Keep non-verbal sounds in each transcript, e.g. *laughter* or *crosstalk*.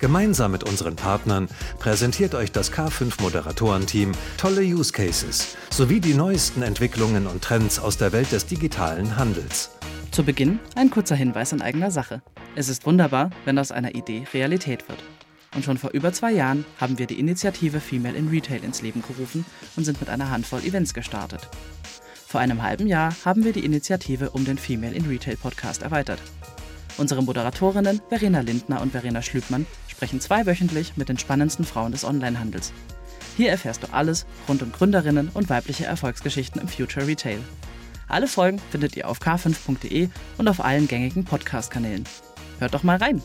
Gemeinsam mit unseren Partnern präsentiert euch das K5 Moderatorenteam tolle Use Cases sowie die neuesten Entwicklungen und Trends aus der Welt des digitalen Handels. Zu Beginn ein kurzer Hinweis in eigener Sache. Es ist wunderbar, wenn aus einer Idee Realität wird. Und schon vor über zwei Jahren haben wir die Initiative Female in Retail ins Leben gerufen und sind mit einer Handvoll Events gestartet. Vor einem halben Jahr haben wir die Initiative um den Female in Retail Podcast erweitert. Unsere Moderatorinnen Verena Lindner und Verena Schlübmann sprechen zweiwöchentlich mit den spannendsten Frauen des Onlinehandels. Hier erfährst du alles rund um Gründerinnen und weibliche Erfolgsgeschichten im Future Retail. Alle Folgen findet ihr auf k5.de und auf allen gängigen Podcast-Kanälen. Hört doch mal rein!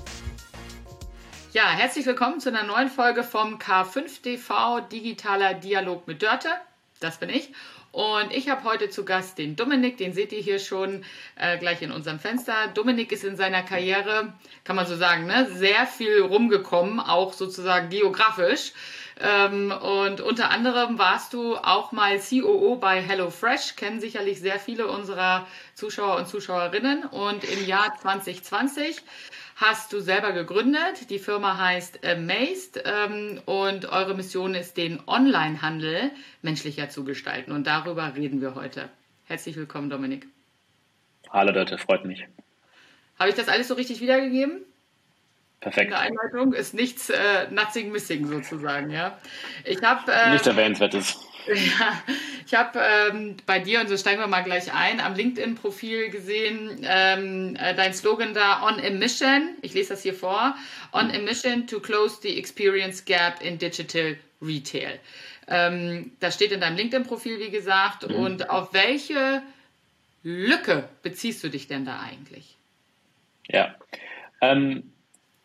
Ja, herzlich willkommen zu einer neuen Folge vom K5TV Digitaler Dialog mit Dörte. Das bin ich. Und ich habe heute zu Gast den Dominik, den seht ihr hier schon äh, gleich in unserem Fenster. Dominik ist in seiner Karriere, kann man so sagen, ne, sehr viel rumgekommen, auch sozusagen geografisch. Ähm, und unter anderem warst du auch mal COO bei HelloFresh, kennen sicherlich sehr viele unserer Zuschauer und Zuschauerinnen. Und im Jahr 2020 hast du selber gegründet. Die Firma heißt Amazed ähm, und eure Mission ist, den Onlinehandel menschlicher zu gestalten. Und darüber reden wir heute. Herzlich willkommen, Dominik. Hallo Leute, freut mich. Habe ich das alles so richtig wiedergegeben? Perfekt. In der Einleitung ist nichts, äh, nothing missing sozusagen, ja. Ich habe äh, nichts erwähnenswertes. Ja, ich habe ähm, bei dir, und so steigen wir mal gleich ein, am LinkedIn-Profil gesehen, ähm, äh, dein Slogan da, On a Mission, ich lese das hier vor, On a Mission to close the experience gap in digital retail. Ähm, das steht in deinem LinkedIn-Profil, wie gesagt. Mhm. Und auf welche Lücke beziehst du dich denn da eigentlich? Ja, ähm,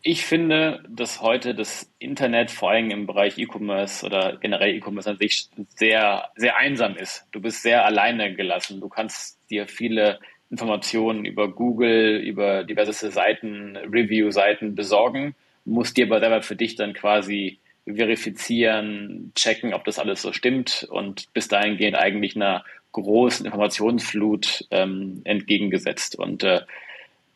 ich finde, dass heute das Internet vor allem im Bereich E-Commerce oder generell E-Commerce an sich sehr, sehr einsam ist. Du bist sehr alleine gelassen. Du kannst dir viele Informationen über Google, über diverse Seiten, Review-Seiten besorgen, musst dir aber selber für dich dann quasi verifizieren, checken, ob das alles so stimmt und bis dahin gehen eigentlich einer großen Informationsflut ähm, entgegengesetzt. Und äh,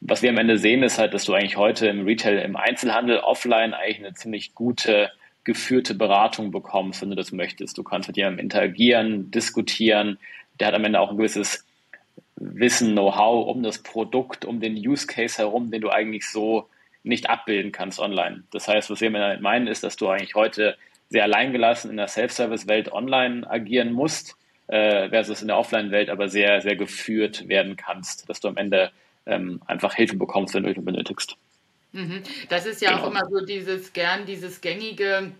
was wir am Ende sehen, ist halt, dass du eigentlich heute im Retail, im Einzelhandel offline eigentlich eine ziemlich gute geführte Beratung bekommst, wenn du das möchtest. Du kannst mit jemandem interagieren, diskutieren. Der hat am Ende auch ein gewisses Wissen, Know-how um das Produkt, um den Use Case herum, den du eigentlich so nicht abbilden kannst online. Das heißt, was wir damit meinen, ist, dass du eigentlich heute sehr alleingelassen in der Self-Service-Welt online agieren musst, äh, versus in der Offline-Welt aber sehr, sehr geführt werden kannst, dass du am Ende ähm, einfach Hilfe bekommst, wenn du Hilfe benötigst. Mhm. Das ist ja genau. auch immer so dieses gern, dieses gängige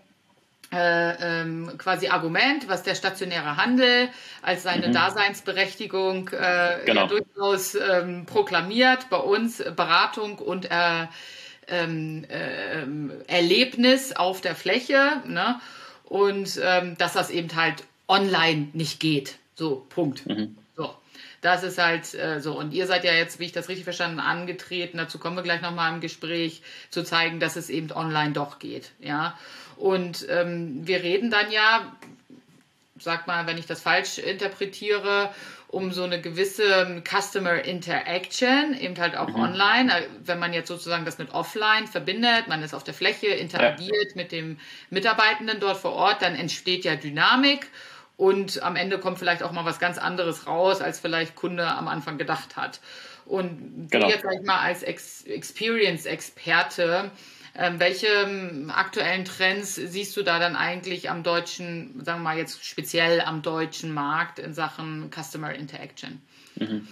äh, ähm, quasi Argument, was der stationäre Handel als seine mhm. Daseinsberechtigung äh, genau. ja durchaus ähm, proklamiert. Bei uns Beratung und äh, ähm, äh, Erlebnis auf der Fläche. Ne? Und ähm, dass das eben halt online nicht geht. So, Punkt. Mhm. Das ist halt äh, so. Und ihr seid ja jetzt, wie ich das richtig verstanden, angetreten, dazu kommen wir gleich nochmal im Gespräch, zu zeigen, dass es eben online doch geht. Ja. Und ähm, wir reden dann ja, sag mal, wenn ich das falsch interpretiere, um so eine gewisse Customer Interaction, eben halt auch mhm. online. Äh, wenn man jetzt sozusagen das mit offline verbindet, man ist auf der Fläche, interagiert ja. mit dem Mitarbeitenden dort vor Ort, dann entsteht ja Dynamik und am Ende kommt vielleicht auch mal was ganz anderes raus, als vielleicht Kunde am Anfang gedacht hat. Und genau. du jetzt, sag ich mal, als Ex Experience-Experte, ähm, welche ähm, aktuellen Trends siehst du da dann eigentlich am deutschen, sagen wir mal jetzt speziell am deutschen Markt in Sachen Customer Interaction? Mhm.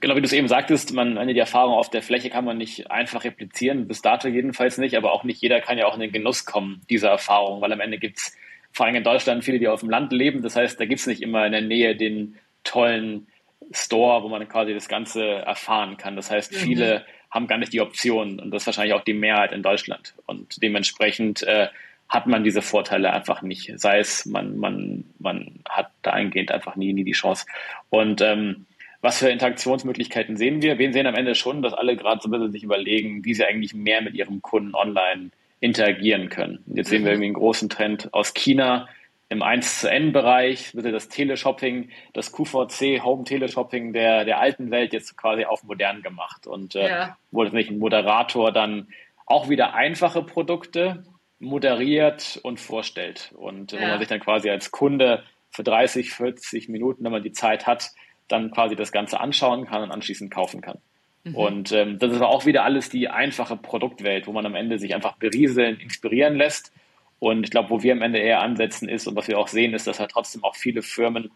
Genau, wie du es eben sagtest, man, die Erfahrung auf der Fläche kann man nicht einfach replizieren, bis dato jedenfalls nicht, aber auch nicht jeder kann ja auch in den Genuss kommen dieser Erfahrung, weil am Ende gibt es vor allem in Deutschland viele, die auf dem Land leben. Das heißt, da gibt es nicht immer in der Nähe den tollen Store, wo man quasi das Ganze erfahren kann. Das heißt, mhm. viele haben gar nicht die Option und das ist wahrscheinlich auch die Mehrheit in Deutschland. Und dementsprechend äh, hat man diese Vorteile einfach nicht. Sei es, man, man, man hat dahingehend einfach nie, nie die Chance. Und ähm, was für Interaktionsmöglichkeiten sehen wir? Wir sehen am Ende schon, dass alle gerade so ein bisschen sich überlegen, wie sie eigentlich mehr mit ihrem Kunden online interagieren können. Jetzt sehen wir mhm. irgendwie einen großen Trend aus China im 1 zu N-Bereich, das Teleshopping, das QVC Home Teleshopping der, der alten Welt jetzt quasi auf modern gemacht. Und äh, ja. wo nicht ein Moderator dann auch wieder einfache Produkte moderiert und vorstellt. Und ja. wo man sich dann quasi als Kunde für 30, 40 Minuten, wenn man die Zeit hat, dann quasi das Ganze anschauen kann und anschließend kaufen kann. Mhm. Und ähm, das ist auch wieder alles die einfache Produktwelt, wo man am Ende sich einfach berieseln, inspirieren lässt. Und ich glaube, wo wir am Ende eher ansetzen ist und was wir auch sehen, ist, dass halt trotzdem auch viele Firmen,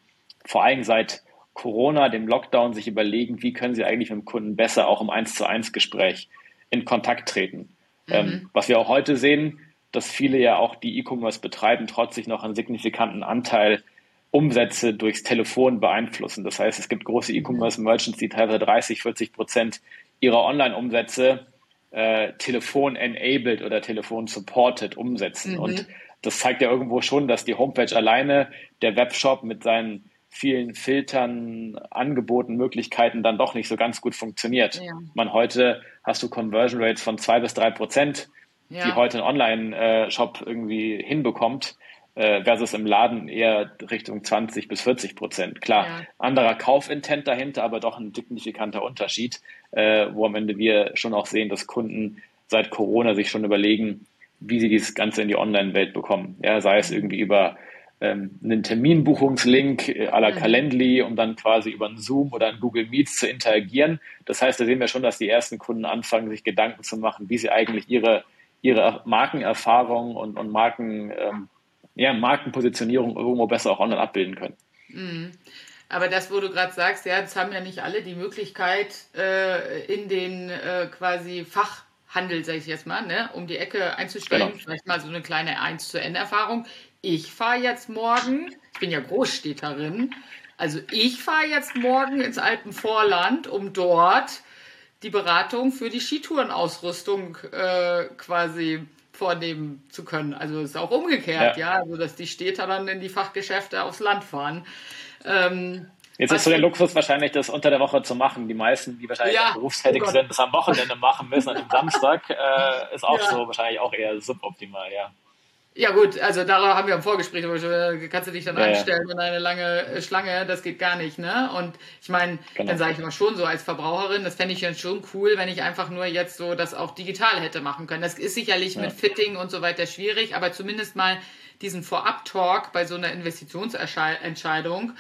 vor allem seit Corona, dem Lockdown, sich überlegen, wie können sie eigentlich mit dem Kunden besser auch im 1 zu 1 Gespräch in Kontakt treten. Mhm. Ähm, was wir auch heute sehen, dass viele ja auch die E-Commerce betreiben, trotz sich noch einen signifikanten Anteil Umsätze durchs Telefon beeinflussen. Das heißt, es gibt große E-Commerce-Merchants, die teilweise 30, 40 Prozent ihrer Online-Umsätze äh, Telefon-enabled oder Telefon-supported umsetzen. Mhm. Und das zeigt ja irgendwo schon, dass die Homepage alleine, der Webshop mit seinen vielen Filtern, Angeboten, Möglichkeiten dann doch nicht so ganz gut funktioniert. Ja. Man heute hast du Conversion Rates von zwei bis drei Prozent, ja. die heute ein Online-Shop irgendwie hinbekommt äh, versus im Laden eher Richtung 20 bis 40 Prozent. Klar, ja. anderer Kaufintent dahinter, aber doch ein signifikanter Unterschied, äh, wo am Ende wir schon auch sehen, dass Kunden seit Corona sich schon überlegen, wie sie dieses Ganze in die Online-Welt bekommen. Ja, sei es irgendwie über ähm, einen Terminbuchungslink äh, à la. Calendly, um dann quasi über einen Zoom oder einen Google Meets zu interagieren. Das heißt, da sehen wir schon, dass die ersten Kunden anfangen, sich Gedanken zu machen, wie sie eigentlich ihre, ihre Markenerfahrung und, und Marken, ähm, ja, Markenpositionierung irgendwo besser auch online abbilden können. Mhm. Aber das, wo du gerade sagst, ja, das haben ja nicht alle die Möglichkeit, äh, in den äh, quasi Fachhandel, sage ich jetzt mal, ne, um die Ecke einzustellen. Genau. Vielleicht mal so eine kleine 1 zu N-Erfahrung. Ich fahre jetzt morgen, ich bin ja Großstädterin, also ich fahre jetzt morgen ins Alpenvorland, um dort die Beratung für die Skitourenausrüstung äh, quasi vornehmen zu können. Also es ist auch umgekehrt, ja. ja, also dass die Städter dann in die Fachgeschäfte aufs Land fahren. Ähm, Jetzt ist so der Luxus wahrscheinlich, das unter der Woche zu machen. Die meisten, die wahrscheinlich ja, berufstätig oh sind, das am Wochenende machen müssen, an dem Samstag, äh, ist auch ja. so wahrscheinlich auch eher suboptimal, ja. Ja gut, also darauf haben wir im Vorgespräch, äh, kannst du dich dann ja, einstellen ja. in eine lange äh, Schlange, das geht gar nicht, ne? Und ich meine, genau. dann sage ich immer schon so als Verbraucherin, das fände ich dann schon cool, wenn ich einfach nur jetzt so das auch digital hätte machen können. Das ist sicherlich ja. mit Fitting und so weiter schwierig, aber zumindest mal diesen Vorab-Talk bei so einer Investitionsentscheidung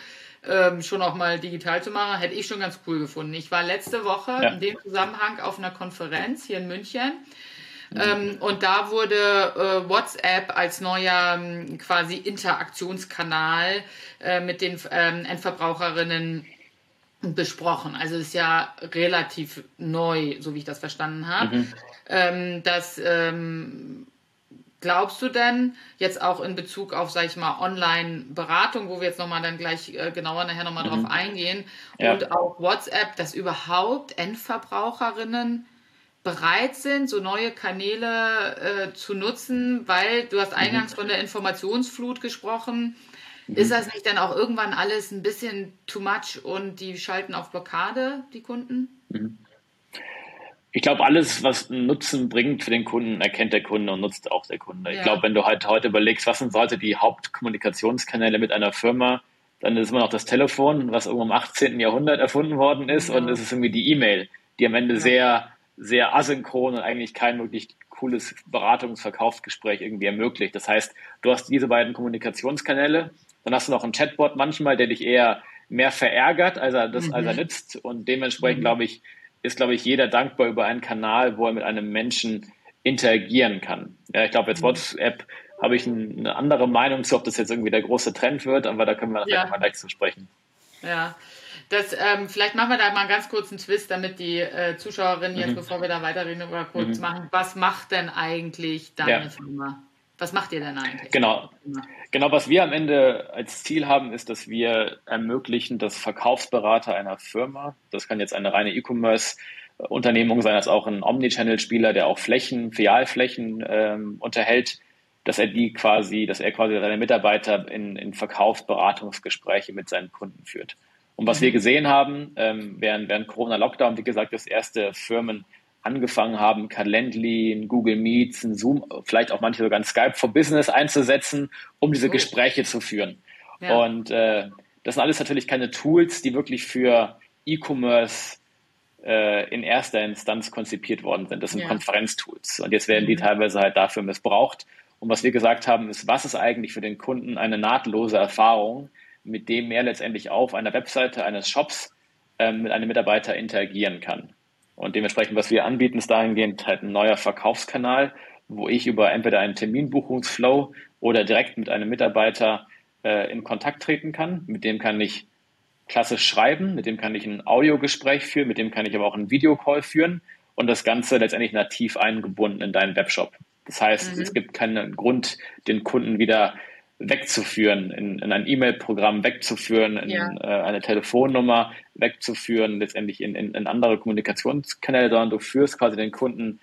ähm, schon auch mal digital zu machen, hätte ich schon ganz cool gefunden. Ich war letzte Woche in dem Zusammenhang auf einer Konferenz hier in München ähm, und da wurde äh, WhatsApp als neuer ähm, quasi Interaktionskanal äh, mit den ähm, Endverbraucherinnen besprochen. Also ist ja relativ neu, so wie ich das verstanden habe. Mhm. Ähm, das ähm, glaubst du denn jetzt auch in Bezug auf, sag ich mal, Online-Beratung, wo wir jetzt nochmal dann gleich äh, genauer nachher nochmal mhm. drauf eingehen ja. und auch WhatsApp, dass überhaupt Endverbraucherinnen bereit sind, so neue Kanäle äh, zu nutzen, weil du hast eingangs mhm. von der Informationsflut gesprochen. Mhm. Ist das nicht dann auch irgendwann alles ein bisschen too much und die schalten auf Blockade, die Kunden? Mhm. Ich glaube, alles, was Nutzen bringt für den Kunden, erkennt der Kunde und nutzt auch der Kunde. Ja. Ich glaube, wenn du halt heute überlegst, was sind heute die Hauptkommunikationskanäle mit einer Firma, dann ist immer noch das Telefon, was irgendwo im 18. Jahrhundert erfunden worden ist, ja. und es ist irgendwie die E-Mail, die am Ende ja. sehr sehr asynchron und eigentlich kein wirklich cooles Beratungsverkaufsgespräch irgendwie ermöglicht. Das heißt, du hast diese beiden Kommunikationskanäle, dann hast du noch einen Chatbot manchmal, der dich eher mehr verärgert, als er das, mhm. als er nützt. Und dementsprechend, mhm. glaube ich, ist, glaube ich, jeder dankbar über einen Kanal, wo er mit einem Menschen interagieren kann. Ja, ich glaube, jetzt mhm. WhatsApp habe ich eine andere Meinung zu, ob das jetzt irgendwie der große Trend wird, aber da können wir nachher ja. mal gleich zu sprechen. Ja, das, ähm, vielleicht machen wir da mal einen ganz kurzen Twist, damit die äh, Zuschauerinnen jetzt, mhm. bevor wir da weiterreden, oder kurz mhm. machen. Was macht denn eigentlich deine ja. Firma? Was macht ihr denn eigentlich? Genau. Genau, was wir am Ende als Ziel haben, ist, dass wir ermöglichen, dass Verkaufsberater einer Firma, das kann jetzt eine reine E-Commerce-Unternehmung sein, als auch ein Omnichannel-Spieler, der auch Flächen, Filialflächen ähm, unterhält, dass er die quasi, dass er quasi seine Mitarbeiter in, in Verkaufsberatungsgespräche mit seinen Kunden führt. Und was mhm. wir gesehen haben, ähm, während, während Corona-Lockdown, wie gesagt, dass erste Firmen angefangen haben, Calendly, ein Google Meets, ein Zoom, vielleicht auch manche sogar ein Skype for Business einzusetzen, um diese oh. Gespräche zu führen. Ja. Und äh, das sind alles natürlich keine Tools, die wirklich für E-Commerce äh, in erster Instanz konzipiert worden sind. Das sind ja. Konferenztools. Und jetzt werden die mhm. teilweise halt dafür missbraucht. Und was wir gesagt haben, ist, was ist eigentlich für den Kunden eine nahtlose Erfahrung, mit dem er letztendlich auf einer Webseite eines Shops äh, mit einem Mitarbeiter interagieren kann. Und dementsprechend, was wir anbieten, ist dahingehend halt ein neuer Verkaufskanal, wo ich über entweder einen Terminbuchungsflow oder direkt mit einem Mitarbeiter äh, in Kontakt treten kann. Mit dem kann ich klassisch schreiben, mit dem kann ich ein Audiogespräch führen, mit dem kann ich aber auch einen Videocall führen und das Ganze letztendlich nativ eingebunden in deinen Webshop. Das heißt, mhm. es gibt keinen Grund, den Kunden wieder wegzuführen, in, in ein E-Mail-Programm wegzuführen, in ja. äh, eine Telefonnummer wegzuführen, letztendlich in, in, in andere Kommunikationskanäle, sondern du führst quasi den Kunden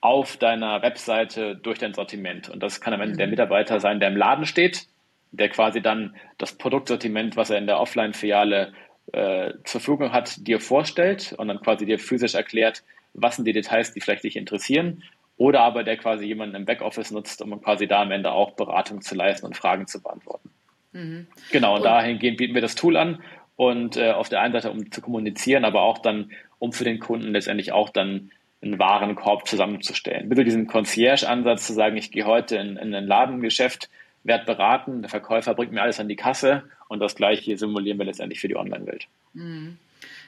auf deiner Webseite durch dein Sortiment. Und das kann am Ende mhm. der Mitarbeiter sein, der im Laden steht, der quasi dann das Produktsortiment, was er in der Offline-Filiale äh, zur Verfügung hat, dir vorstellt und dann quasi dir physisch erklärt, was sind die Details, die vielleicht dich interessieren oder aber der quasi jemanden im Backoffice nutzt, um quasi da am Ende auch Beratung zu leisten und Fragen zu beantworten. Mhm. Genau, und, und dahingehend bieten wir das Tool an und äh, auf der einen Seite, um zu kommunizieren, aber auch dann, um für den Kunden letztendlich auch dann einen Warenkorb zusammenzustellen. Bitte diesen Concierge-Ansatz zu sagen, ich gehe heute in, in ein Ladengeschäft, werde beraten, der Verkäufer bringt mir alles an die Kasse und das gleiche simulieren wir letztendlich für die Online-Welt. Mhm.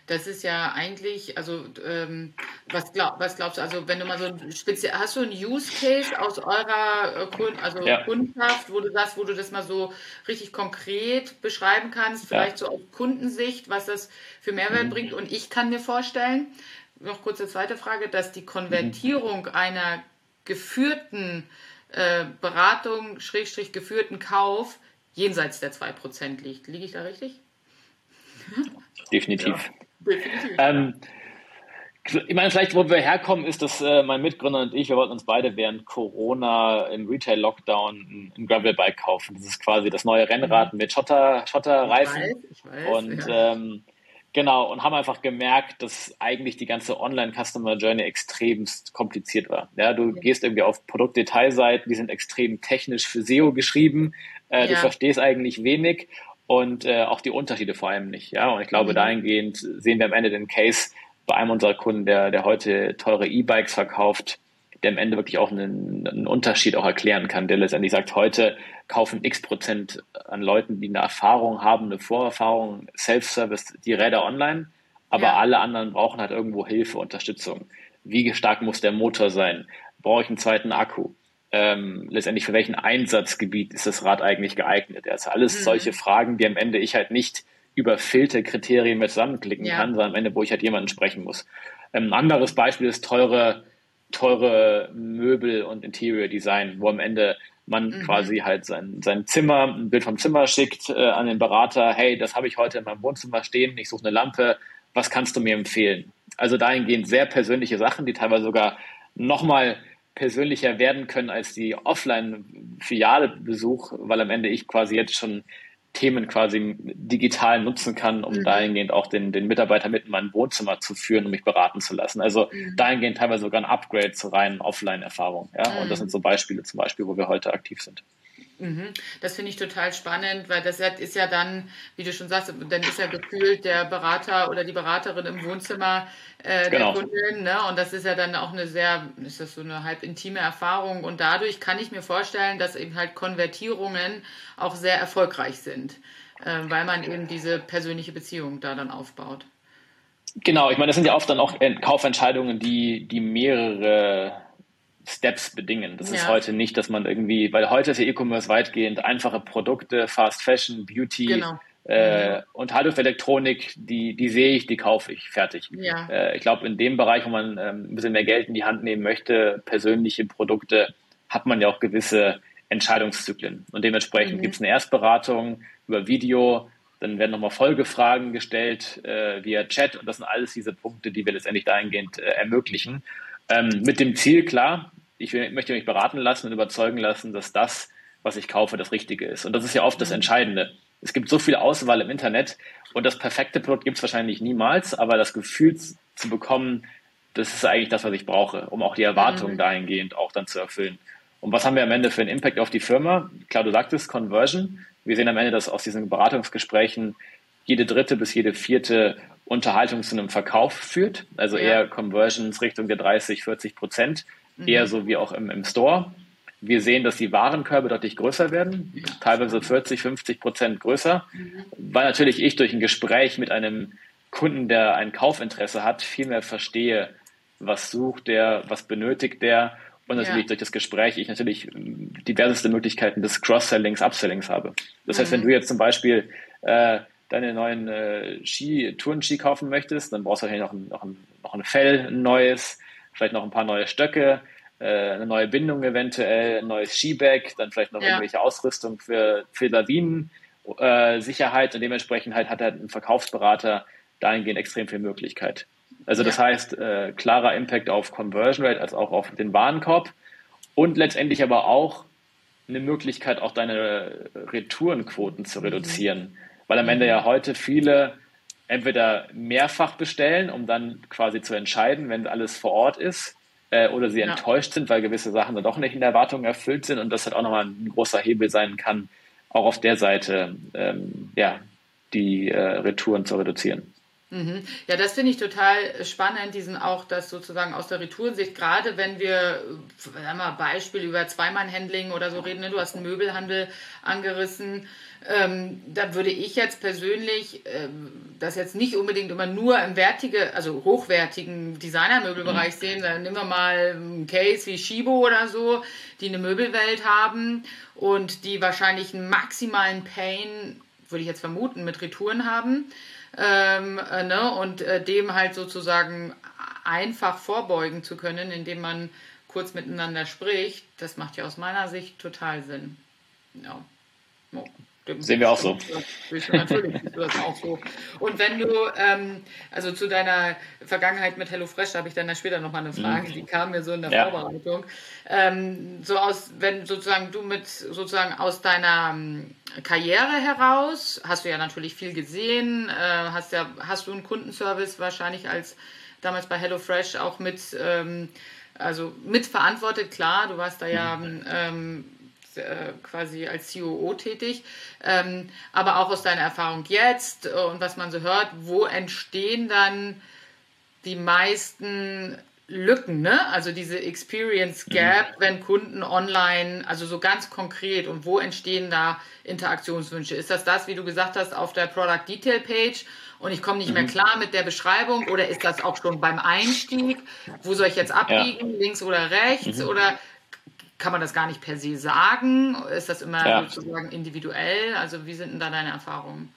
Das ist ja eigentlich, also ähm, was, glaub, was glaubst du, also wenn du mal so ein speziell, hast du einen Use Case aus eurer äh, Kund, also ja. Kundschaft, wo du sagst, wo du das mal so richtig konkret beschreiben kannst, vielleicht ja. so aus Kundensicht, was das für Mehrwert mhm. bringt. Und ich kann mir vorstellen, noch kurze zweite Frage, dass die Konvertierung mhm. einer geführten äh, Beratung, Schrägstrich geführten Kauf jenseits der 2% liegt. Liege ich da richtig? Definitiv. Ja. Ähm, ich meine, vielleicht, wo wir herkommen, ist, dass äh, mein Mitgründer und ich, wir wollten uns beide während Corona im Retail-Lockdown ein, Gravelbike kaufen. Das ist quasi das neue Rennrad mhm. mit Schotter, Schotterreifen. Ich weiß, ich weiß, und ja. ähm, genau, und haben einfach gemerkt, dass eigentlich die ganze Online-Customer Journey extremst kompliziert war. Ja, du ja. gehst irgendwie auf Produktdetailseiten, die sind extrem technisch für SEO geschrieben. Äh, ja. Du verstehst eigentlich wenig und äh, auch die Unterschiede vor allem nicht. Ja, und ich glaube, mhm. dahingehend sehen wir am Ende den Case bei einem unserer Kunden, der, der heute teure E-Bikes verkauft, der am Ende wirklich auch einen, einen Unterschied auch erklären kann, der letztendlich sagt, heute kaufen x Prozent an Leuten, die eine Erfahrung haben, eine Vorerfahrung, Self-Service, die Räder online, aber ja. alle anderen brauchen halt irgendwo Hilfe, Unterstützung. Wie stark muss der Motor sein? Brauche ich einen zweiten Akku? Ähm, letztendlich für welchen Einsatzgebiet ist das Rad eigentlich geeignet? Also alles mhm. solche Fragen, die am Ende ich halt nicht über Filterkriterien mehr zusammenklicken ja. kann, sondern am Ende, wo ich halt jemanden sprechen muss. Ähm, ein anderes Beispiel ist teure, teure Möbel und Interior Design, wo am Ende man mhm. quasi halt sein, sein Zimmer, ein Bild vom Zimmer schickt äh, an den Berater, hey, das habe ich heute in meinem Wohnzimmer stehen, ich suche eine Lampe, was kannst du mir empfehlen? Also dahingehend sehr persönliche Sachen, die teilweise sogar nochmal persönlicher werden können als die Offline-Filiale-Besuch, weil am Ende ich quasi jetzt schon Themen quasi digital nutzen kann, um mhm. dahingehend auch den, den Mitarbeiter mit in mein Wohnzimmer zu führen und mich beraten zu lassen. Also mhm. dahingehend teilweise sogar ein Upgrade zur reinen Offline-Erfahrung. Ja? Mhm. Und das mhm. sind so Beispiele zum Beispiel, wo wir heute aktiv sind. Mhm. Das finde ich total spannend, weil das ist ja dann, wie du schon sagst, dann ist ja gefühlt der Berater oder die Beraterin im Wohnzimmer äh, genau. der Kundin. Ne? Und das ist ja dann auch eine sehr, ist das so eine halb intime Erfahrung. Und dadurch kann ich mir vorstellen, dass eben halt Konvertierungen auch sehr erfolgreich sind, äh, weil man eben diese persönliche Beziehung da dann aufbaut. Genau, ich meine, das sind ja oft dann auch Kaufentscheidungen, die, die mehrere Steps bedingen. Das ja. ist heute nicht, dass man irgendwie, weil heute ist ja E-Commerce weitgehend einfache Produkte, Fast Fashion, Beauty genau. äh, mhm. und Haltungselektronik, die, die sehe ich, die kaufe ich, fertig. Ja. Äh, ich glaube, in dem Bereich, wo man ähm, ein bisschen mehr Geld in die Hand nehmen möchte, persönliche Produkte, hat man ja auch gewisse Entscheidungszyklen. Und dementsprechend mhm. gibt es eine Erstberatung über Video, dann werden nochmal Folgefragen gestellt äh, via Chat und das sind alles diese Punkte, die wir letztendlich dahingehend äh, ermöglichen. Ähm, mit dem Ziel, klar, ich möchte mich beraten lassen und überzeugen lassen, dass das, was ich kaufe, das Richtige ist. Und das ist ja oft das mhm. Entscheidende. Es gibt so viel Auswahl im Internet und das perfekte Produkt gibt es wahrscheinlich niemals, aber das Gefühl zu bekommen, das ist eigentlich das, was ich brauche, um auch die Erwartungen mhm. dahingehend auch dann zu erfüllen. Und was haben wir am Ende für einen Impact auf die Firma? Klar, du sagtest Conversion. Wir sehen am Ende, dass aus diesen Beratungsgesprächen jede dritte bis jede vierte Unterhaltung zu einem Verkauf führt. Also ja. eher Conversions Richtung der 30, 40 Prozent. Mhm. Eher so wie auch im, im Store. Wir sehen, dass die Warenkörbe deutlich größer werden, teilweise 40, 50 Prozent größer, mhm. weil natürlich ich durch ein Gespräch mit einem Kunden, der ein Kaufinteresse hat, viel mehr verstehe, was sucht der, was benötigt der und natürlich ja. durch das Gespräch ich natürlich diverseste Möglichkeiten des Cross-Sellings, Upsellings habe. Das mhm. heißt, wenn mhm. du jetzt zum Beispiel äh, deine neuen äh, Ski, Tourenski kaufen möchtest, dann brauchst du wahrscheinlich noch ein, noch, ein, noch ein Fell, ein neues, vielleicht noch ein paar neue Stöcke, äh, eine neue Bindung eventuell, ein neues Skibag, dann vielleicht noch ja. irgendwelche Ausrüstung für, für Lawinen-Sicherheit äh, und dementsprechend halt hat er ein Verkaufsberater dahingehend extrem viel Möglichkeit. Also das ja. heißt, äh, klarer Impact auf Conversion Rate als auch auf den Warenkorb und letztendlich aber auch eine Möglichkeit, auch deine Retourenquoten zu reduzieren. Mhm. Weil am Ende ja mhm. heute viele entweder mehrfach bestellen, um dann quasi zu entscheiden, wenn alles vor Ort ist, äh, oder sie ja. enttäuscht sind, weil gewisse Sachen dann doch nicht in der Erwartung erfüllt sind und das halt auch nochmal ein großer Hebel sein kann, auch auf der Seite ähm, ja, die äh, Retouren zu reduzieren. Mhm. Ja, das finde ich total spannend, diesen auch das sozusagen aus der Retourensicht, gerade wenn wir, sagen wir Beispiel über Zweimann-Handling oder so reden, ne? du hast einen Möbelhandel angerissen, ähm, da würde ich jetzt persönlich ähm, das jetzt nicht unbedingt immer nur im wertige, also hochwertigen Designermöbelbereich mhm. sehen. Dann nehmen wir mal einen Case wie Shibo oder so, die eine Möbelwelt haben und die wahrscheinlich einen maximalen Pain, würde ich jetzt vermuten, mit Retouren haben ähm, äh, ne? und äh, dem halt sozusagen einfach vorbeugen zu können, indem man kurz miteinander spricht, das macht ja aus meiner Sicht total Sinn. Ja. Oh. Sehen wir auch so. Natürlich siehst du das auch so. Und wenn du, ähm, also zu deiner Vergangenheit mit HelloFresh, da habe ich dann da später nochmal eine Frage, mhm. die kam mir so in der ja. Vorbereitung. Ähm, so aus, wenn sozusagen du mit sozusagen aus deiner ähm, Karriere heraus, hast du ja natürlich viel gesehen, äh, hast ja, hast du einen Kundenservice wahrscheinlich als damals bei HelloFresh auch mit, ähm, also mitverantwortet, klar, du warst da ja mhm. Äh, quasi als COO tätig, ähm, aber auch aus deiner Erfahrung jetzt und was man so hört, wo entstehen dann die meisten Lücken, ne? Also diese Experience Gap, mhm. wenn Kunden online, also so ganz konkret und wo entstehen da Interaktionswünsche? Ist das das, wie du gesagt hast, auf der Product Detail Page und ich komme nicht mhm. mehr klar mit der Beschreibung oder ist das auch schon beim Einstieg? Wo soll ich jetzt abbiegen, ja. links oder rechts mhm. oder kann man das gar nicht per se sagen? Ist das immer ja. sozusagen individuell? Also wie sind denn da deine Erfahrungen?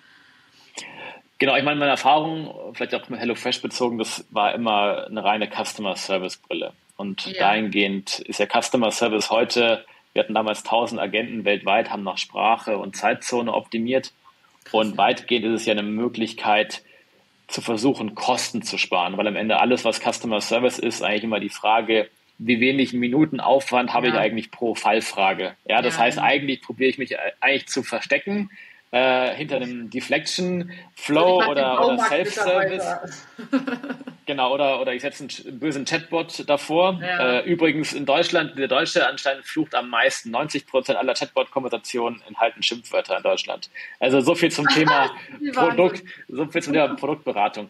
Genau, ich meine, meine Erfahrung, vielleicht auch mit HelloFresh bezogen, das war immer eine reine Customer Service Brille. Und ja. dahingehend ist ja Customer Service heute, wir hatten damals 1000 Agenten weltweit, haben nach Sprache und Zeitzone optimiert. Krass, und weitgehend ist es ja eine Möglichkeit, zu versuchen, Kosten zu sparen, weil am Ende alles, was Customer Service ist, eigentlich immer die Frage, wie wenig Minuten Aufwand habe ja. ich eigentlich pro Fallfrage. Ja, das ja. heißt, eigentlich probiere ich mich äh, eigentlich zu verstecken äh, hinter einem Deflection Flow oder, oder Self-Service. *laughs* genau, oder, oder ich setze einen bösen Chatbot davor. Ja. Äh, übrigens in Deutschland, der Deutsche anscheinend flucht am meisten. 90 Prozent aller Chatbot-Konversationen enthalten Schimpfwörter in Deutschland. Also so viel zum Thema *laughs* Produkt, so viel zum Thema Produktberatung.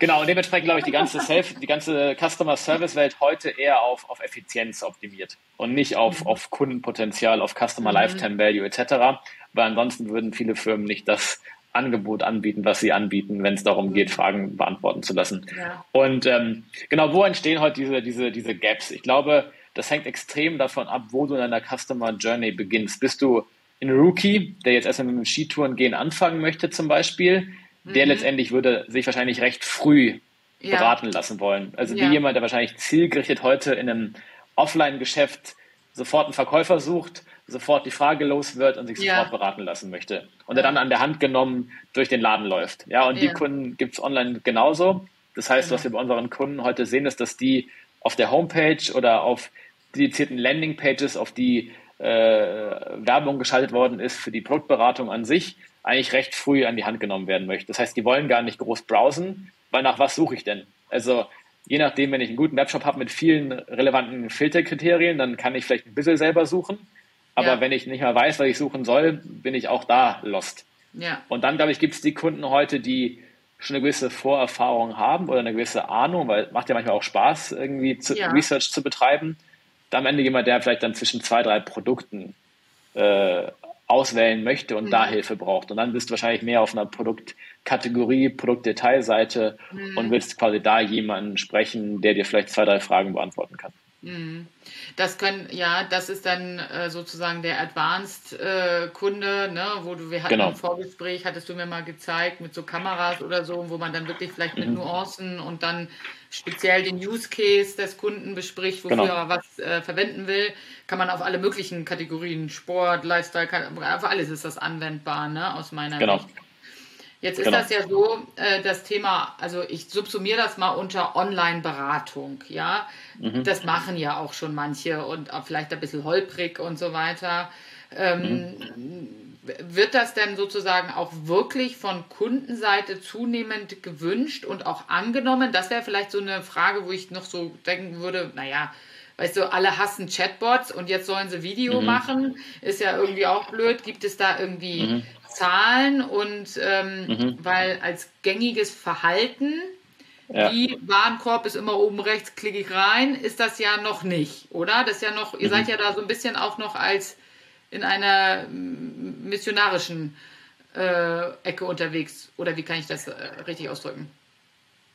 Genau, und dementsprechend glaube ich, die ganze Self, die ganze Customer Service Welt heute eher auf, auf Effizienz optimiert und nicht auf, mhm. auf Kundenpotenzial, auf Customer mhm. Lifetime Value etc. Weil ansonsten würden viele Firmen nicht das Angebot anbieten, was sie anbieten, wenn es darum geht, mhm. Fragen beantworten zu lassen. Ja. Und ähm, genau, wo entstehen heute diese, diese, diese Gaps? Ich glaube, das hängt extrem davon ab, wo du in deiner Customer Journey beginnst. Bist du ein Rookie, der jetzt erstmal mit dem Skitouren gehen anfangen möchte zum Beispiel, der mhm. letztendlich würde sich wahrscheinlich recht früh ja. beraten lassen wollen. Also ja. wie jemand, der wahrscheinlich zielgerichtet heute in einem Offline-Geschäft sofort einen Verkäufer sucht, sofort die Frage los wird und sich ja. sofort beraten lassen möchte. Und der dann an der Hand genommen durch den Laden läuft. Ja, und die Kunden gibt es online genauso. Das heißt, genau. was wir bei unseren Kunden heute sehen, ist, dass die auf der Homepage oder auf dedizierten Landingpages, auf die äh, Werbung geschaltet worden ist für die Produktberatung an sich, eigentlich recht früh an die Hand genommen werden möchte. Das heißt, die wollen gar nicht groß browsen, weil nach was suche ich denn? Also je nachdem, wenn ich einen guten Webshop habe mit vielen relevanten Filterkriterien, dann kann ich vielleicht ein bisschen selber suchen. Aber ja. wenn ich nicht mehr weiß, was ich suchen soll, bin ich auch da lost. Ja. Und dann, glaube ich, gibt es die Kunden heute, die schon eine gewisse Vorerfahrung haben oder eine gewisse Ahnung, weil es macht ja manchmal auch Spaß, irgendwie zu, ja. Research zu betreiben. Da am Ende jemand, der vielleicht dann zwischen zwei, drei Produkten äh, auswählen möchte und mhm. da Hilfe braucht. Und dann bist du wahrscheinlich mehr auf einer Produktkategorie, Produktdetailseite mhm. und willst quasi da jemanden sprechen, der dir vielleicht zwei, drei Fragen beantworten kann. Mhm. Das können, ja, das ist dann äh, sozusagen der Advanced-Kunde, äh, ne, wo du, wir hatten genau. im Vorgespräch, hattest du mir mal gezeigt, mit so Kameras oder so, wo man dann wirklich vielleicht mit mhm. Nuancen und dann speziell den Use Case des Kunden bespricht, wofür genau. er was äh, verwenden will, kann man auf alle möglichen Kategorien, Sport, Lifestyle, kann, auf alles ist das anwendbar, ne, aus meiner genau. Sicht. Jetzt ist genau. das ja so, äh, das Thema, also ich subsumiere das mal unter Online-Beratung, ja. Mhm. Das machen ja auch schon manche und vielleicht ein bisschen holprig und so weiter. Ähm, mhm. Wird das denn sozusagen auch wirklich von Kundenseite zunehmend gewünscht und auch angenommen? Das wäre vielleicht so eine Frage, wo ich noch so denken würde, naja, weißt du, alle hassen Chatbots und jetzt sollen sie Video mhm. machen, ist ja irgendwie auch blöd. Gibt es da irgendwie mhm. Zahlen und ähm, mhm. weil als gängiges Verhalten, ja. wie Warenkorb ist immer oben rechts, klicke ich rein, ist das ja noch nicht, oder? Das ist ja noch, ihr mhm. seid ja da so ein bisschen auch noch als in einer missionarischen äh, Ecke unterwegs, oder wie kann ich das äh, richtig ausdrücken?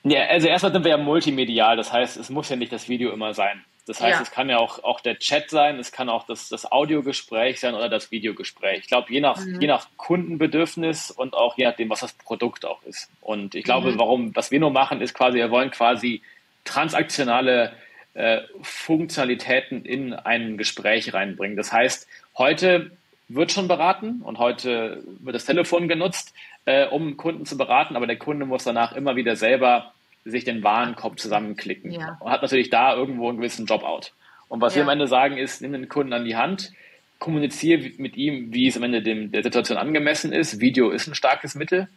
Ja, also erstmal sind wir ja multimedial, das heißt, es muss ja nicht das Video immer sein. Das heißt, ja. es kann ja auch, auch der Chat sein, es kann auch das, das Audiogespräch sein oder das Videogespräch. Ich glaube, je nach, mhm. je nach Kundenbedürfnis und auch je nachdem, was das Produkt auch ist. Und ich glaube, mhm. warum, was wir nur machen, ist quasi, wir wollen quasi transaktionale äh, Funktionalitäten in ein Gespräch reinbringen. Das heißt, heute wird schon beraten und heute wird das Telefon genutzt, äh, um Kunden zu beraten, aber der Kunde muss danach immer wieder selber sich den Warenkorb zusammenklicken ja. und hat natürlich da irgendwo einen gewissen Job-out. Und was ja. wir am Ende sagen ist, nimm den Kunden an die Hand, kommuniziere mit ihm, wie es am Ende dem, der Situation angemessen ist. Video ist ein starkes Mittel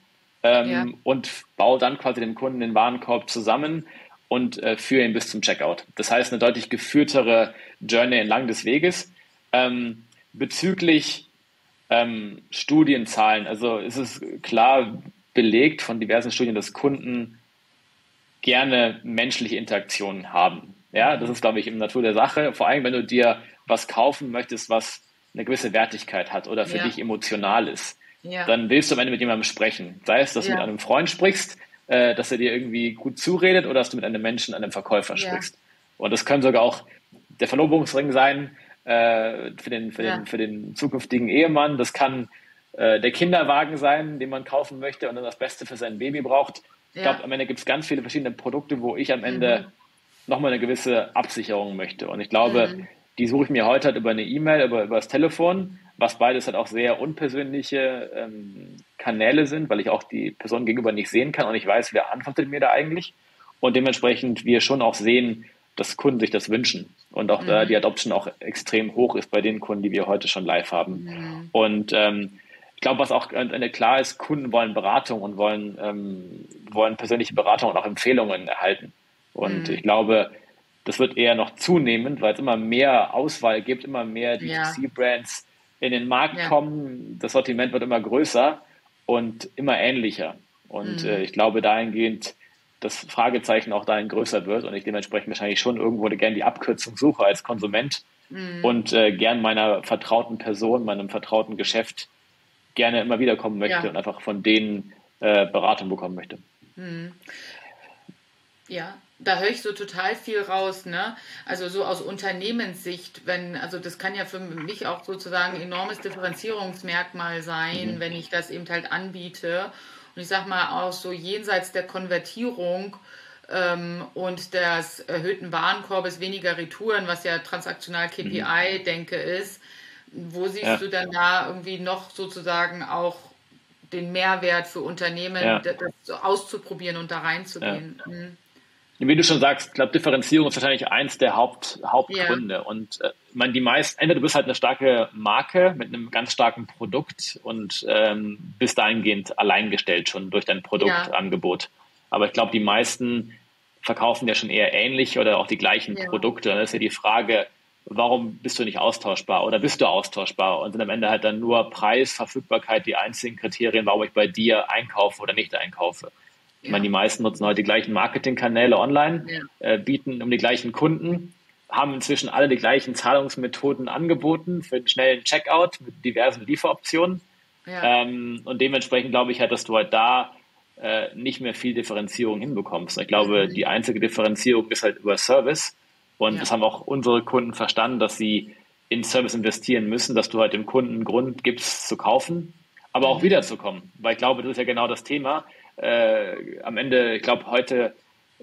ähm, ja. und baue dann quasi dem Kunden den Warenkorb zusammen und äh, führe ihn bis zum Checkout. Das heißt, eine deutlich geführtere Journey entlang des Weges. Ähm, bezüglich ähm, Studienzahlen, also ist es klar belegt von diversen Studien, dass Kunden gerne menschliche Interaktionen haben. Ja, das ist, glaube ich, im Natur der Sache. Vor allem, wenn du dir was kaufen möchtest, was eine gewisse Wertigkeit hat oder für ja. dich emotional ist, ja. dann willst du am Ende mit jemandem sprechen. Sei es, dass ja. du mit einem Freund sprichst, äh, dass er dir irgendwie gut zuredet oder dass du mit einem Menschen, einem Verkäufer sprichst. Und das können sogar auch der Verlobungsring sein äh, für, den, für, den, für den zukünftigen Ehemann. Das kann äh, der Kinderwagen sein, den man kaufen möchte und dann das Beste für sein Baby braucht. Ich glaube, am Ende gibt es ganz viele verschiedene Produkte, wo ich am Ende mhm. nochmal eine gewisse Absicherung möchte. Und ich glaube, mhm. die suche ich mir heute halt über eine E-Mail, über, über das Telefon, was beides halt auch sehr unpersönliche ähm, Kanäle sind, weil ich auch die Person gegenüber nicht sehen kann und ich weiß, wer antwortet mir da eigentlich. Und dementsprechend wir schon auch sehen, dass Kunden sich das wünschen. Und auch mhm. da die Adoption auch extrem hoch ist bei den Kunden, die wir heute schon live haben. Mhm. Und ähm, ich glaube, was auch klar ist, Kunden wollen Beratung und wollen, ähm, wollen persönliche Beratung und auch Empfehlungen erhalten. Und mhm. ich glaube, das wird eher noch zunehmend, weil es immer mehr Auswahl gibt, immer mehr D2C-Brands in den Markt ja. kommen. Das Sortiment wird immer größer und immer ähnlicher. Und mhm. äh, ich glaube dahingehend, das Fragezeichen auch dahin größer wird und ich dementsprechend wahrscheinlich schon irgendwo gerne die Abkürzung suche als Konsument mhm. und äh, gern meiner vertrauten Person, meinem vertrauten Geschäft gerne immer wieder kommen möchte ja. und einfach von denen äh, Beratung bekommen möchte. Mhm. Ja, da höre ich so total viel raus, ne? Also so aus Unternehmenssicht, wenn, also das kann ja für mich auch sozusagen ein enormes Differenzierungsmerkmal sein, mhm. wenn ich das eben halt anbiete. Und ich sag mal auch so jenseits der Konvertierung ähm, und des erhöhten Warenkorbes weniger Retouren, was ja transaktional KPI, mhm. denke, ist, wo siehst ja. du dann da irgendwie noch sozusagen auch den Mehrwert für Unternehmen, ja. das, auszuprobieren und da reinzugehen? Ja. Mhm. wie du schon sagst, ich glaube, Differenzierung ist wahrscheinlich eins der Haupt, Hauptgründe. Und äh, man die meisten, entweder du bist halt eine starke Marke mit einem ganz starken Produkt und ähm, bist dahingehend alleingestellt schon durch dein Produktangebot. Aber ich glaube, die meisten verkaufen ja schon eher ähnlich oder auch die gleichen. Produkte. Das ist ja die Frage, warum bist du nicht austauschbar oder bist du austauschbar? Und sind am Ende halt dann nur Preis, Verfügbarkeit die einzigen Kriterien, warum ich bei dir einkaufe oder nicht einkaufe. Ich meine, die meisten nutzen heute die gleichen Marketingkanäle online, ja. äh, bieten um die gleichen Kunden, haben inzwischen alle die gleichen Zahlungsmethoden angeboten für einen schnellen Checkout mit diversen Lieferoptionen. Ja. Ähm, und dementsprechend glaube ich halt, dass du halt da äh, nicht mehr viel Differenzierung hinbekommst. Ich glaube, mhm. die einzige Differenzierung ist halt über Service. Und ja. das haben auch unsere Kunden verstanden, dass sie in Service investieren müssen, dass du halt dem Kunden einen Grund gibst zu kaufen, aber auch mhm. wiederzukommen. Weil ich glaube, das ist ja genau das Thema äh, am Ende, ich glaube, heute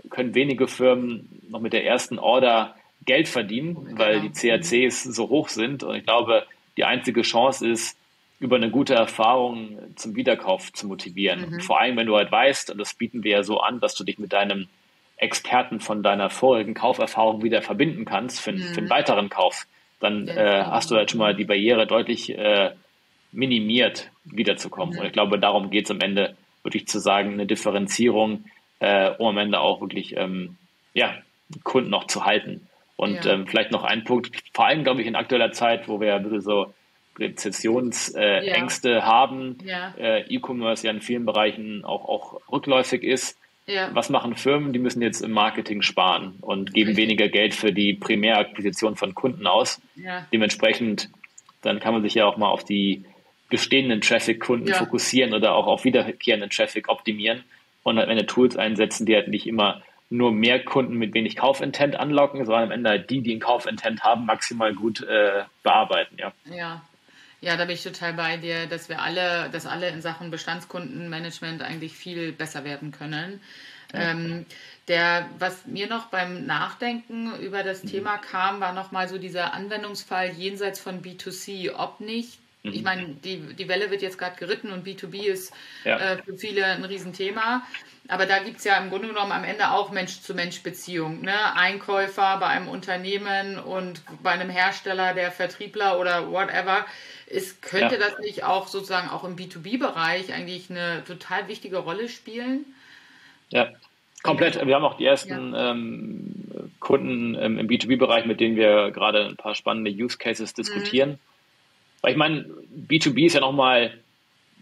können wenige Firmen noch mit der ersten Order Geld verdienen, weil die CACs so hoch sind. Und ich glaube, die einzige Chance ist, über eine gute Erfahrung zum Wiederkauf zu motivieren. Mhm. Vor allem, wenn du halt weißt, und das bieten wir ja so an, dass du dich mit deinem Experten von deiner vorigen Kauferfahrung wieder verbinden kannst für, mhm. für einen weiteren Kauf, dann äh, hast du halt schon mal die Barriere deutlich äh, minimiert, wiederzukommen. Mhm. Und ich glaube, darum geht es am Ende wirklich zu sagen, eine Differenzierung, äh, um am Ende auch wirklich ähm, ja, Kunden noch zu halten. Und ja. ähm, vielleicht noch ein Punkt, vor allem glaube ich in aktueller Zeit, wo wir ein bisschen so Rezessionsängste äh, ja. haben, ja. äh, E-Commerce ja in vielen Bereichen auch, auch rückläufig ist. Ja. Was machen Firmen? Die müssen jetzt im Marketing sparen und geben Richtig. weniger Geld für die Primärakquisition von Kunden aus. Dementsprechend, dann kann man sich ja auch mal auf die bestehenden Traffic-Kunden ja. fokussieren oder auch auf wiederkehrenden Traffic optimieren und halt eine Tools einsetzen, die halt nicht immer nur mehr Kunden mit wenig Kaufintent anlocken, sondern am Ende halt die, die einen Kaufintent haben, maximal gut äh, bearbeiten, ja. Ja. Ja, da bin ich total bei dir, dass wir alle, dass alle in Sachen Bestandskundenmanagement eigentlich viel besser werden können. Ja. Ähm, der, was mir noch beim Nachdenken über das mhm. Thema kam, war nochmal so dieser Anwendungsfall jenseits von B2C, ob nicht ich mhm. meine, die, die Welle wird jetzt gerade geritten und B2B ist ja. äh, für viele ein Riesenthema. Aber da gibt es ja im Grunde genommen am Ende auch Mensch-zu-Mensch-Beziehungen. Ne? Einkäufer bei einem Unternehmen und bei einem Hersteller, der Vertriebler oder whatever. Ist, könnte ja. das nicht auch sozusagen auch im B2B-Bereich eigentlich eine total wichtige Rolle spielen? Ja, komplett. Wir haben auch die ersten ja. ähm, Kunden ähm, im B2B-Bereich, mit denen wir gerade ein paar spannende Use Cases diskutieren. Mhm weil ich meine, B2B ist ja nochmal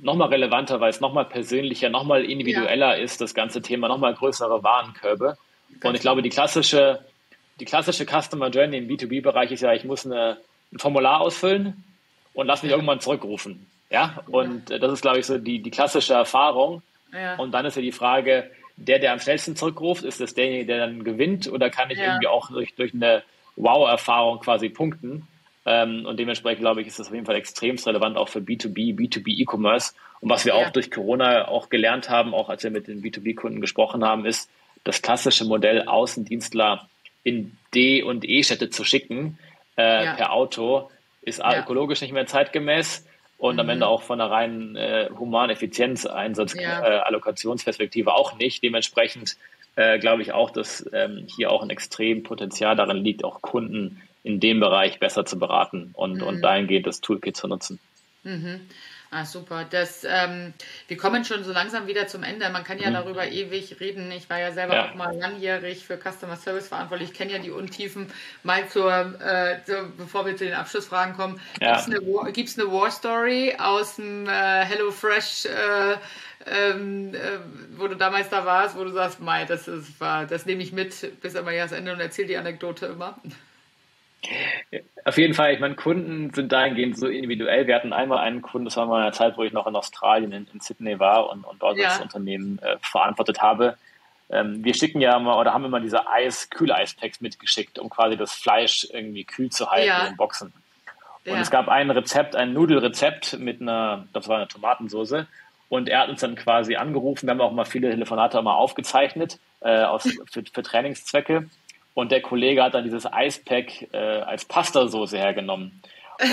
noch mal relevanter, weil es nochmal persönlicher, nochmal individueller ja. ist, das ganze Thema, nochmal größere Warenkörbe. Ganz und ich glaube, die klassische, die klassische Customer Journey im B2B-Bereich ist ja, ich muss eine, ein Formular ausfüllen und lass mich ja. irgendwann zurückrufen. Ja, und ja. das ist, glaube ich, so die, die klassische Erfahrung. Ja. Und dann ist ja die Frage, der, der am schnellsten zurückruft, ist das derjenige, der dann gewinnt oder kann ich irgendwie auch durch, durch eine Wow-Erfahrung quasi punkten? Ähm, und dementsprechend glaube ich, ist das auf jeden Fall extremst relevant auch für B2B, B2B E-Commerce. Und was wir ja. auch durch Corona auch gelernt haben, auch als wir mit den B2B-Kunden gesprochen haben, ist, das klassische Modell Außendienstler in D- und E-Städte zu schicken äh, ja. per Auto ist ja. ökologisch nicht mehr zeitgemäß und mhm. am Ende auch von der reinen äh, humanen Effizienzeinsatz, ja. äh, Allokationsperspektive auch nicht. Dementsprechend äh, glaube ich auch, dass ähm, hier auch ein extrem Potenzial darin liegt, auch Kunden in dem Bereich besser zu beraten und, mhm. und dahingehend das Toolkit zu nutzen. Mhm. Ah, super. Das, ähm, wir kommen schon so langsam wieder zum Ende. Man kann ja mhm. darüber ewig reden. Ich war ja selber ja. auch mal langjährig für Customer Service verantwortlich. Ich kenne ja die Untiefen. Mal zur, äh, zur, bevor wir zu den Abschlussfragen kommen, ja. gibt es eine, War Story aus dem äh, HelloFresh, äh, ähm, äh, wo du damals da warst, wo du sagst, Mai, das, ist, war, das nehme ich mit bis am Jahresende und erzähle die Anekdote immer? Auf jeden Fall, ich meine, Kunden sind dahingehend so individuell. Wir hatten einmal einen Kunden, das war mal eine Zeit, wo ich noch in Australien, in, in Sydney war und, und dort ja. das Unternehmen äh, verantwortet habe. Ähm, wir schicken ja immer oder haben immer diese Eis, Kühleispacks mitgeschickt, um quasi das Fleisch irgendwie kühl zu halten ja. in Boxen. Und ja. es gab ein Rezept, ein Nudelrezept mit einer, das war eine Tomatensauce. Und er hat uns dann quasi angerufen. Wir haben auch mal viele Telefonate mal aufgezeichnet äh, aus, für, für Trainingszwecke. Und der Kollege hat dann dieses Eispack äh, als Pastasoße hergenommen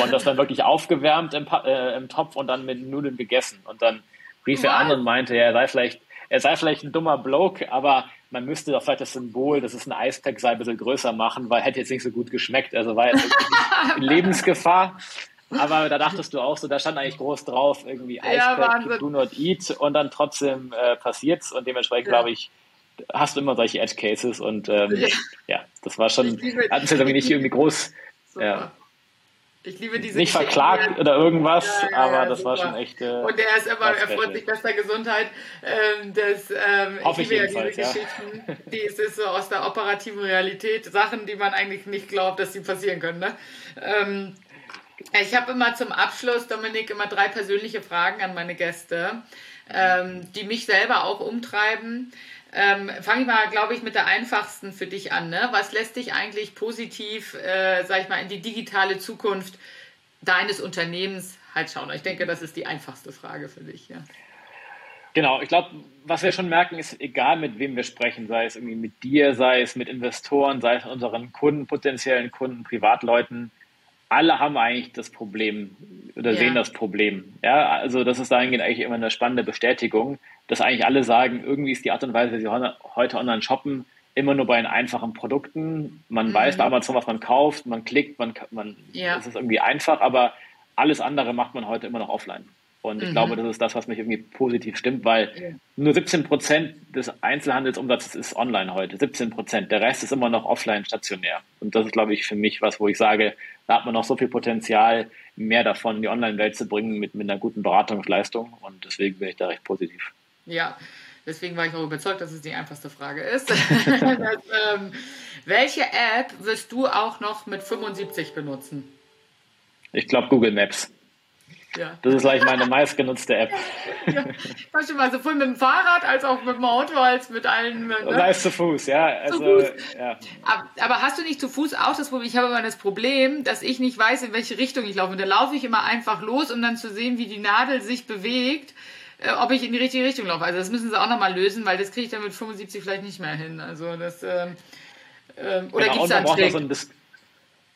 und das dann wirklich aufgewärmt im, äh, im Topf und dann mit Nudeln gegessen. Und dann rief er an und meinte, er sei vielleicht, er sei vielleicht ein dummer Bloke, aber man müsste doch vielleicht das Symbol, dass es ein Eispack sei, ein bisschen größer machen, weil hätte jetzt nicht so gut geschmeckt. Also war jetzt in *laughs* Lebensgefahr. Aber da dachtest du auch so, da stand eigentlich groß drauf, irgendwie Eispack, ja, do not eat und dann trotzdem äh, passiert's und dementsprechend ja. glaube ich, hast du immer solche Edge Cases und ähm, ja. ja. das war schon, hat uns jetzt irgendwie nicht irgendwie groß, Super. ja. Ich liebe diese Nicht verklagt oder irgendwas, ja, ja, aber das super. war schon echt. Äh, und der ist immer, er freut sich bester Gesundheit. Ähm, das, ähm, Hoffe ich, ich liebe ja diese Geschichten, *laughs* die ist, ist so aus der operativen Realität, Sachen, die man eigentlich nicht glaubt, dass sie passieren können. Ne? Ähm, ich habe immer zum Abschluss, Dominik, immer drei persönliche Fragen an meine Gäste, ähm, die mich selber auch umtreiben. Ähm, Fange ich mal, glaube ich, mit der einfachsten für dich an. Ne? Was lässt dich eigentlich positiv, äh, sag ich mal, in die digitale Zukunft deines Unternehmens halt schauen? Ich denke, das ist die einfachste Frage für dich. Ja. Genau, ich glaube, was wir schon merken, ist, egal mit wem wir sprechen, sei es irgendwie mit dir, sei es mit Investoren, sei es mit unseren Kunden, potenziellen Kunden, Privatleuten, alle haben eigentlich das Problem oder ja. sehen das Problem. Ja, also das ist dahingehend eigentlich immer eine spannende Bestätigung, dass eigentlich alle sagen, irgendwie ist die Art und Weise, wie sie heute online shoppen, immer nur bei den einfachen Produkten. Man mhm. weiß bei Amazon, was man kauft, man klickt, man, man, ja. es ist irgendwie einfach, aber alles andere macht man heute immer noch offline. Und ich mhm. glaube, das ist das, was mich irgendwie positiv stimmt, weil ja. nur 17 Prozent des Einzelhandelsumsatzes ist online heute. 17 Prozent. Der Rest ist immer noch offline stationär. Und das ist, glaube ich, für mich was, wo ich sage, da hat man noch so viel Potenzial, mehr davon in die Online-Welt zu bringen mit, mit einer guten Beratungsleistung. Und deswegen bin ich da recht positiv. Ja, deswegen war ich auch überzeugt, dass es die einfachste Frage ist. *laughs* das, ähm, welche App wirst du auch noch mit 75 benutzen? Ich glaube Google Maps. Ja. Das ist gleich meine meistgenutzte App. *laughs* Ja, ich schon mal sowohl mit dem Fahrrad als auch mit dem Auto als mit allen. Ne? Sei es zu Fuß, ja. Also, zu Fuß. ja. Aber, aber, hast du nicht zu Fuß auch das Problem? Ich habe immer das Problem, dass ich nicht weiß, in welche Richtung ich laufe. Und da laufe ich immer einfach los, um dann zu sehen, wie die Nadel sich bewegt, äh, ob ich in die richtige Richtung laufe. Also das müssen sie auch nochmal lösen, weil das kriege ich dann mit 75 vielleicht nicht mehr hin. Also das. Ähm, ähm, oder genau, gibt es da einen Trick?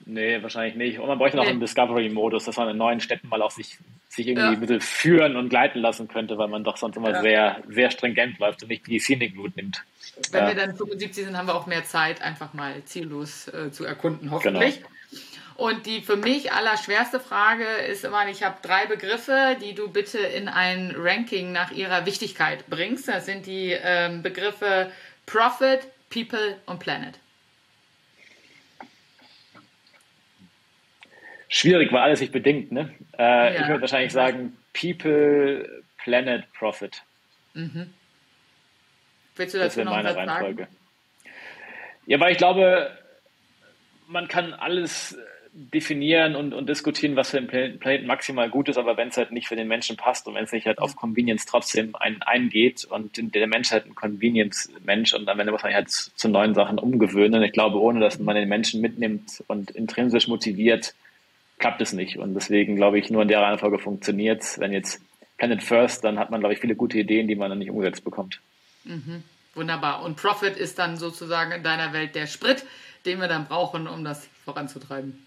Nee, wahrscheinlich nicht. Und man bräuchte noch nee. einen Discovery-Modus, dass man in neuen Städten mal auch sich, sich irgendwie ja. ein bisschen führen und gleiten lassen könnte, weil man doch sonst immer ja. sehr, sehr stringent läuft und nicht die Scenic Route nimmt. Wenn ja. wir dann 75 sind, haben wir auch mehr Zeit, einfach mal ziellos äh, zu erkunden, hoffentlich. Genau. Und die für mich allerschwerste Frage ist immer, ich habe drei Begriffe, die du bitte in ein Ranking nach ihrer Wichtigkeit bringst. Das sind die ähm, Begriffe Profit, People und Planet. Schwierig, weil alles sich bedingt. Ne? Äh, ja. Ich würde wahrscheinlich sagen People, Planet, Profit. Mhm. Willst du dazu das wäre meine Reihenfolge. Ja, weil ich glaube, man kann alles definieren und, und diskutieren, was für den Planeten maximal gut ist, aber wenn es halt nicht für den Menschen passt und wenn es nicht halt auf Convenience trotzdem ein, eingeht und der Mensch halt ein Convenience-Mensch und am Ende muss man halt zu neuen Sachen umgewöhnen. Ich glaube, ohne dass man den Menschen mitnimmt und intrinsisch motiviert, klappt es nicht. Und deswegen glaube ich, nur in der Reihenfolge funktioniert es. Wenn jetzt Planet First, dann hat man, glaube ich, viele gute Ideen, die man dann nicht umgesetzt bekommt. Mhm. Wunderbar. Und Profit ist dann sozusagen in deiner Welt der Sprit, den wir dann brauchen, um das voranzutreiben.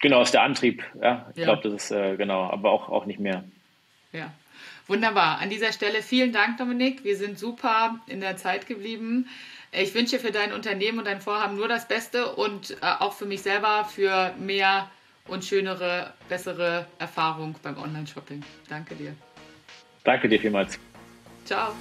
Genau, ist der Antrieb. Ja, ich ja. glaube, das ist äh, genau, aber auch, auch nicht mehr. Ja, wunderbar. An dieser Stelle vielen Dank, Dominik. Wir sind super in der Zeit geblieben. Ich wünsche für dein Unternehmen und dein Vorhaben nur das Beste und äh, auch für mich selber für mehr und schönere, bessere Erfahrung beim Online-Shopping. Danke dir. Danke dir vielmals. Ciao.